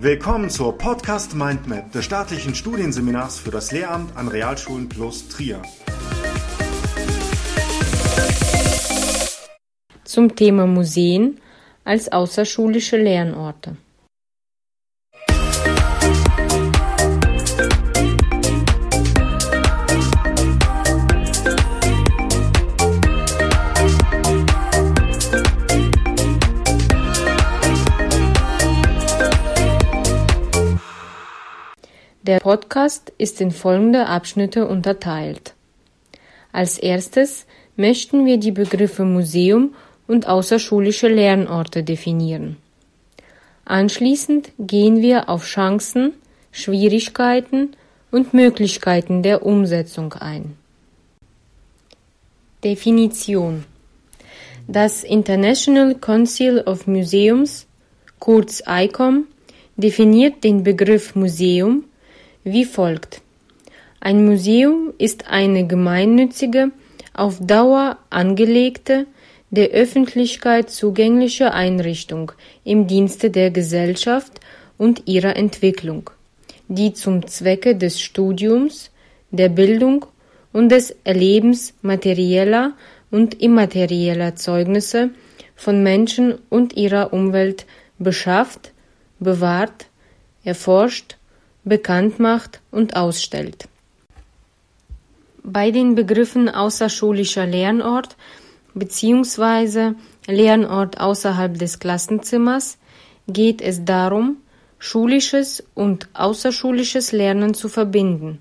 Willkommen zur Podcast Mindmap des staatlichen Studienseminars für das Lehramt an Realschulen plus Trier. Zum Thema Museen als außerschulische Lernorte. Podcast ist in folgende Abschnitte unterteilt. Als erstes möchten wir die Begriffe Museum und außerschulische Lernorte definieren. Anschließend gehen wir auf Chancen, Schwierigkeiten und Möglichkeiten der Umsetzung ein. Definition Das International Council of Museums, kurz ICOM, definiert den Begriff Museum wie folgt. Ein Museum ist eine gemeinnützige, auf Dauer angelegte, der Öffentlichkeit zugängliche Einrichtung im Dienste der Gesellschaft und ihrer Entwicklung, die zum Zwecke des Studiums, der Bildung und des Erlebens materieller und immaterieller Zeugnisse von Menschen und ihrer Umwelt beschafft, bewahrt, erforscht bekannt macht und ausstellt. Bei den Begriffen außerschulischer Lernort bzw. Lernort außerhalb des Klassenzimmers geht es darum, schulisches und außerschulisches Lernen zu verbinden,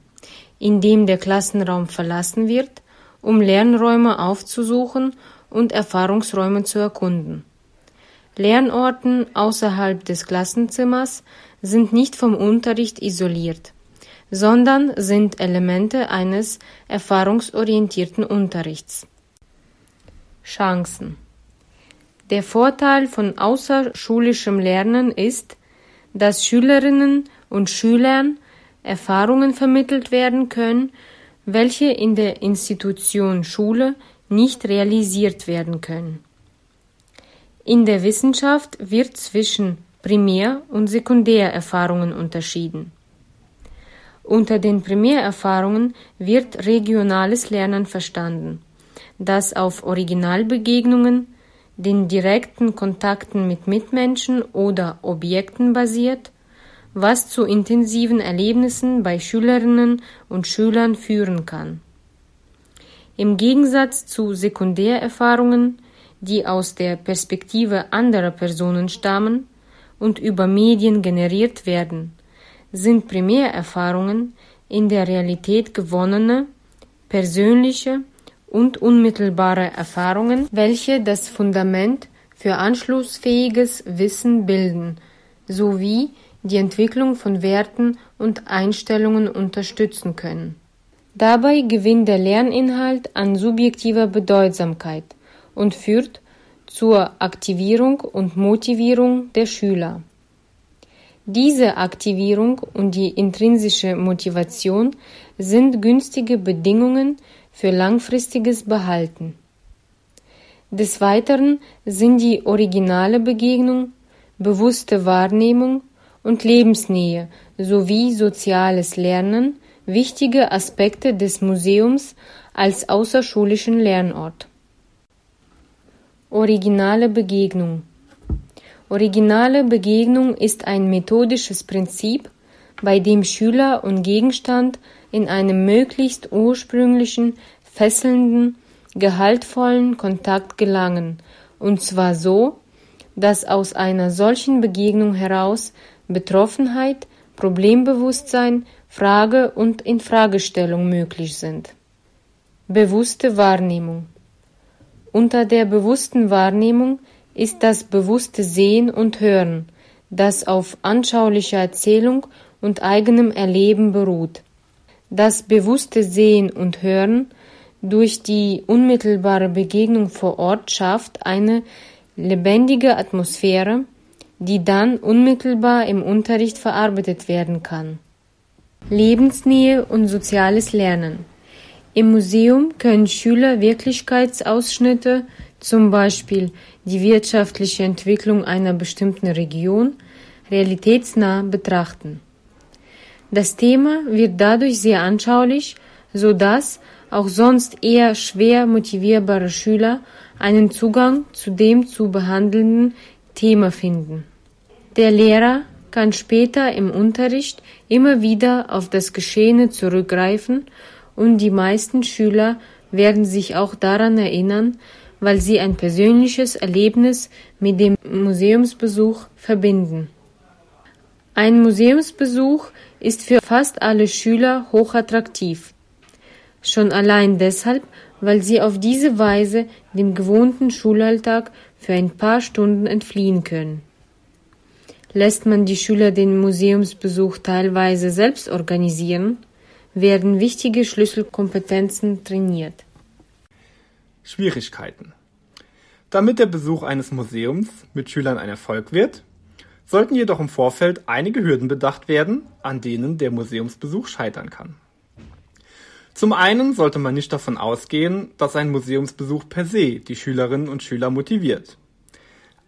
indem der Klassenraum verlassen wird, um Lernräume aufzusuchen und Erfahrungsräume zu erkunden. Lernorten außerhalb des Klassenzimmers sind nicht vom Unterricht isoliert, sondern sind Elemente eines erfahrungsorientierten Unterrichts. Chancen Der Vorteil von außerschulischem Lernen ist, dass Schülerinnen und Schülern Erfahrungen vermittelt werden können, welche in der Institution Schule nicht realisiert werden können. In der Wissenschaft wird zwischen Primär- und Sekundärerfahrungen unterschieden. Unter den Primärerfahrungen wird regionales Lernen verstanden, das auf Originalbegegnungen, den direkten Kontakten mit Mitmenschen oder Objekten basiert, was zu intensiven Erlebnissen bei Schülerinnen und Schülern führen kann. Im Gegensatz zu Sekundärerfahrungen, die aus der Perspektive anderer Personen stammen, und über Medien generiert werden, sind Primärerfahrungen in der Realität gewonnene, persönliche und unmittelbare Erfahrungen, welche das Fundament für anschlussfähiges Wissen bilden, sowie die Entwicklung von Werten und Einstellungen unterstützen können. Dabei gewinnt der Lerninhalt an subjektiver Bedeutsamkeit und führt zur Aktivierung und Motivierung der Schüler. Diese Aktivierung und die intrinsische Motivation sind günstige Bedingungen für langfristiges Behalten. Des Weiteren sind die originale Begegnung, bewusste Wahrnehmung und Lebensnähe sowie soziales Lernen wichtige Aspekte des Museums als außerschulischen Lernort. Originale Begegnung. Originale Begegnung ist ein methodisches Prinzip, bei dem Schüler und Gegenstand in einem möglichst ursprünglichen, fesselnden, gehaltvollen Kontakt gelangen, und zwar so, dass aus einer solchen Begegnung heraus Betroffenheit, Problembewusstsein, Frage und Infragestellung möglich sind. Bewusste Wahrnehmung unter der bewussten Wahrnehmung ist das bewusste Sehen und Hören, das auf anschaulicher Erzählung und eigenem Erleben beruht. Das bewusste Sehen und Hören durch die unmittelbare Begegnung vor Ort schafft eine lebendige Atmosphäre, die dann unmittelbar im Unterricht verarbeitet werden kann. Lebensnähe und soziales Lernen im Museum können Schüler Wirklichkeitsausschnitte, zum Beispiel die wirtschaftliche Entwicklung einer bestimmten Region, realitätsnah betrachten. Das Thema wird dadurch sehr anschaulich, so dass auch sonst eher schwer motivierbare Schüler einen Zugang zu dem zu behandelnden Thema finden. Der Lehrer kann später im Unterricht immer wieder auf das Geschehene zurückgreifen und die meisten Schüler werden sich auch daran erinnern, weil sie ein persönliches Erlebnis mit dem Museumsbesuch verbinden. Ein Museumsbesuch ist für fast alle Schüler hochattraktiv. Schon allein deshalb, weil sie auf diese Weise dem gewohnten Schulalltag für ein paar Stunden entfliehen können. Lässt man die Schüler den Museumsbesuch teilweise selbst organisieren, werden wichtige Schlüsselkompetenzen trainiert. Schwierigkeiten. Damit der Besuch eines Museums mit Schülern ein Erfolg wird, sollten jedoch im Vorfeld einige Hürden bedacht werden, an denen der Museumsbesuch scheitern kann. Zum einen sollte man nicht davon ausgehen, dass ein Museumsbesuch per se die Schülerinnen und Schüler motiviert.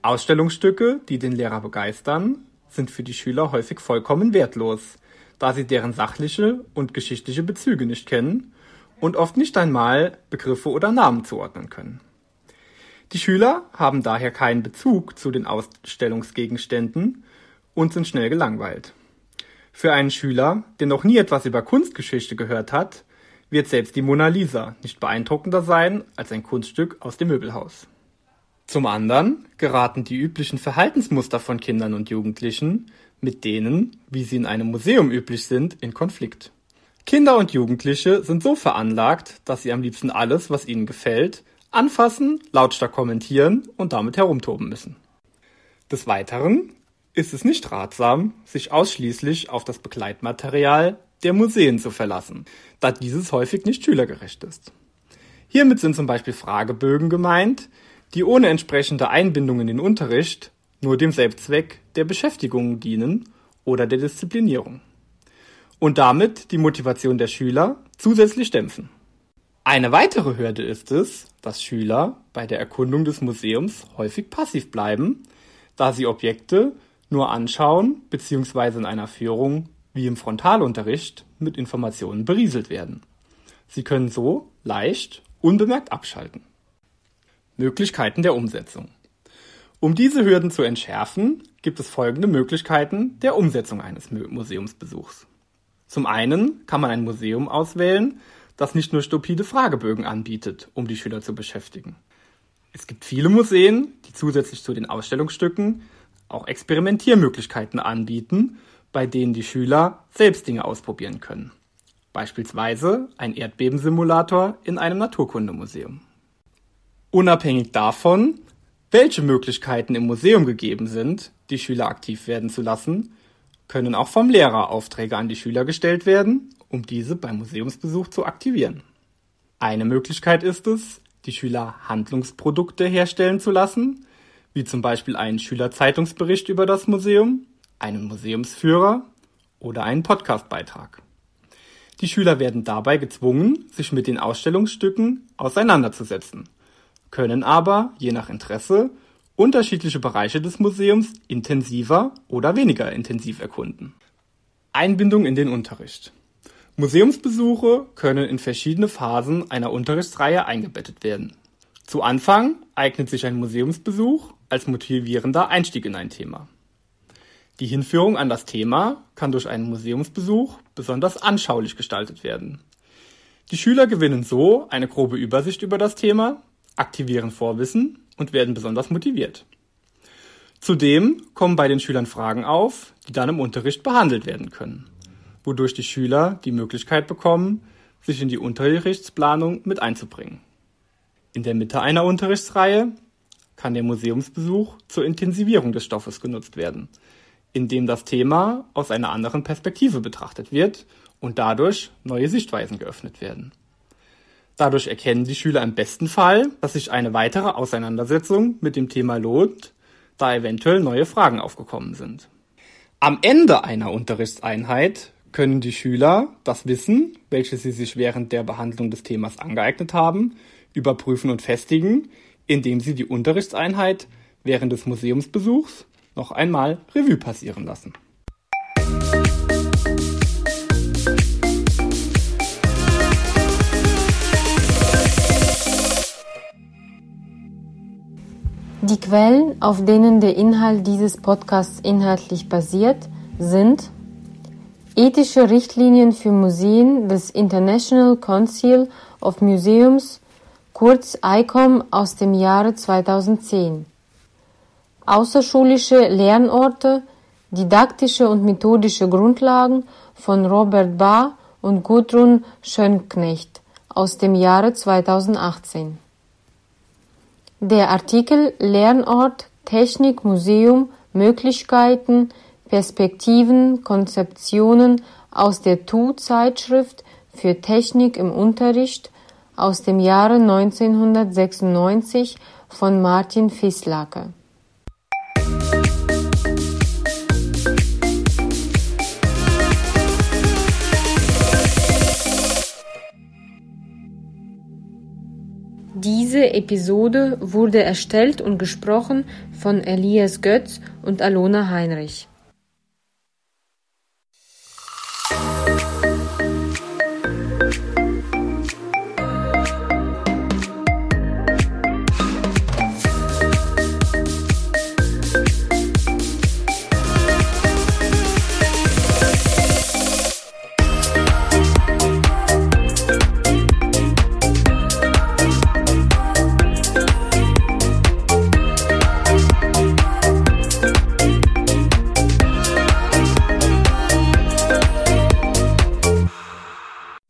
Ausstellungsstücke, die den Lehrer begeistern, sind für die Schüler häufig vollkommen wertlos, da sie deren sachliche und geschichtliche Bezüge nicht kennen und oft nicht einmal Begriffe oder Namen zuordnen können. Die Schüler haben daher keinen Bezug zu den Ausstellungsgegenständen und sind schnell gelangweilt. Für einen Schüler, der noch nie etwas über Kunstgeschichte gehört hat, wird selbst die Mona Lisa nicht beeindruckender sein als ein Kunststück aus dem Möbelhaus. Zum anderen geraten die üblichen Verhaltensmuster von Kindern und Jugendlichen mit denen, wie sie in einem Museum üblich sind, in Konflikt. Kinder und Jugendliche sind so veranlagt, dass sie am liebsten alles, was ihnen gefällt, anfassen, lautstark kommentieren und damit herumtoben müssen. Des Weiteren ist es nicht ratsam, sich ausschließlich auf das Begleitmaterial der Museen zu verlassen, da dieses häufig nicht schülergerecht ist. Hiermit sind zum Beispiel Fragebögen gemeint, die ohne entsprechende Einbindung in den Unterricht nur dem Selbstzweck der Beschäftigung dienen oder der Disziplinierung und damit die Motivation der Schüler zusätzlich dämpfen. Eine weitere Hürde ist es, dass Schüler bei der Erkundung des Museums häufig passiv bleiben, da sie Objekte nur anschauen bzw. in einer Führung wie im Frontalunterricht mit Informationen berieselt werden. Sie können so leicht unbemerkt abschalten. Möglichkeiten der Umsetzung. Um diese Hürden zu entschärfen, gibt es folgende Möglichkeiten der Umsetzung eines Museumsbesuchs. Zum einen kann man ein Museum auswählen, das nicht nur stupide Fragebögen anbietet, um die Schüler zu beschäftigen. Es gibt viele Museen, die zusätzlich zu den Ausstellungsstücken auch Experimentiermöglichkeiten anbieten, bei denen die Schüler selbst Dinge ausprobieren können. Beispielsweise ein Erdbebensimulator in einem Naturkundemuseum. Unabhängig davon, welche Möglichkeiten im Museum gegeben sind, die Schüler aktiv werden zu lassen, können auch vom Lehrer Aufträge an die Schüler gestellt werden, um diese beim Museumsbesuch zu aktivieren. Eine Möglichkeit ist es, die Schüler Handlungsprodukte herstellen zu lassen, wie zum Beispiel einen Schülerzeitungsbericht über das Museum, einen Museumsführer oder einen Podcastbeitrag. Die Schüler werden dabei gezwungen, sich mit den Ausstellungsstücken auseinanderzusetzen können aber, je nach Interesse, unterschiedliche Bereiche des Museums intensiver oder weniger intensiv erkunden. Einbindung in den Unterricht. Museumsbesuche können in verschiedene Phasen einer Unterrichtsreihe eingebettet werden. Zu Anfang eignet sich ein Museumsbesuch als motivierender Einstieg in ein Thema. Die Hinführung an das Thema kann durch einen Museumsbesuch besonders anschaulich gestaltet werden. Die Schüler gewinnen so eine grobe Übersicht über das Thema aktivieren Vorwissen und werden besonders motiviert. Zudem kommen bei den Schülern Fragen auf, die dann im Unterricht behandelt werden können, wodurch die Schüler die Möglichkeit bekommen, sich in die Unterrichtsplanung mit einzubringen. In der Mitte einer Unterrichtsreihe kann der Museumsbesuch zur Intensivierung des Stoffes genutzt werden, indem das Thema aus einer anderen Perspektive betrachtet wird und dadurch neue Sichtweisen geöffnet werden. Dadurch erkennen die Schüler im besten Fall, dass sich eine weitere Auseinandersetzung mit dem Thema lohnt, da eventuell neue Fragen aufgekommen sind. Am Ende einer Unterrichtseinheit können die Schüler das Wissen, welches sie sich während der Behandlung des Themas angeeignet haben, überprüfen und festigen, indem sie die Unterrichtseinheit während des Museumsbesuchs noch einmal Revue passieren lassen. Die Quellen, auf denen der Inhalt dieses Podcasts inhaltlich basiert, sind Ethische Richtlinien für Museen des International Council of Museums, kurz ICOM aus dem Jahre 2010. Außerschulische Lernorte, didaktische und methodische Grundlagen von Robert Bahr und Gudrun Schönknecht aus dem Jahre 2018. Der Artikel Lernort, Technik, Museum, Möglichkeiten, Perspektiven, Konzeptionen aus der TU-Zeitschrift für Technik im Unterricht aus dem Jahre 1996 von Martin Fislake. Diese Episode wurde erstellt und gesprochen von Elias Götz und Alona Heinrich.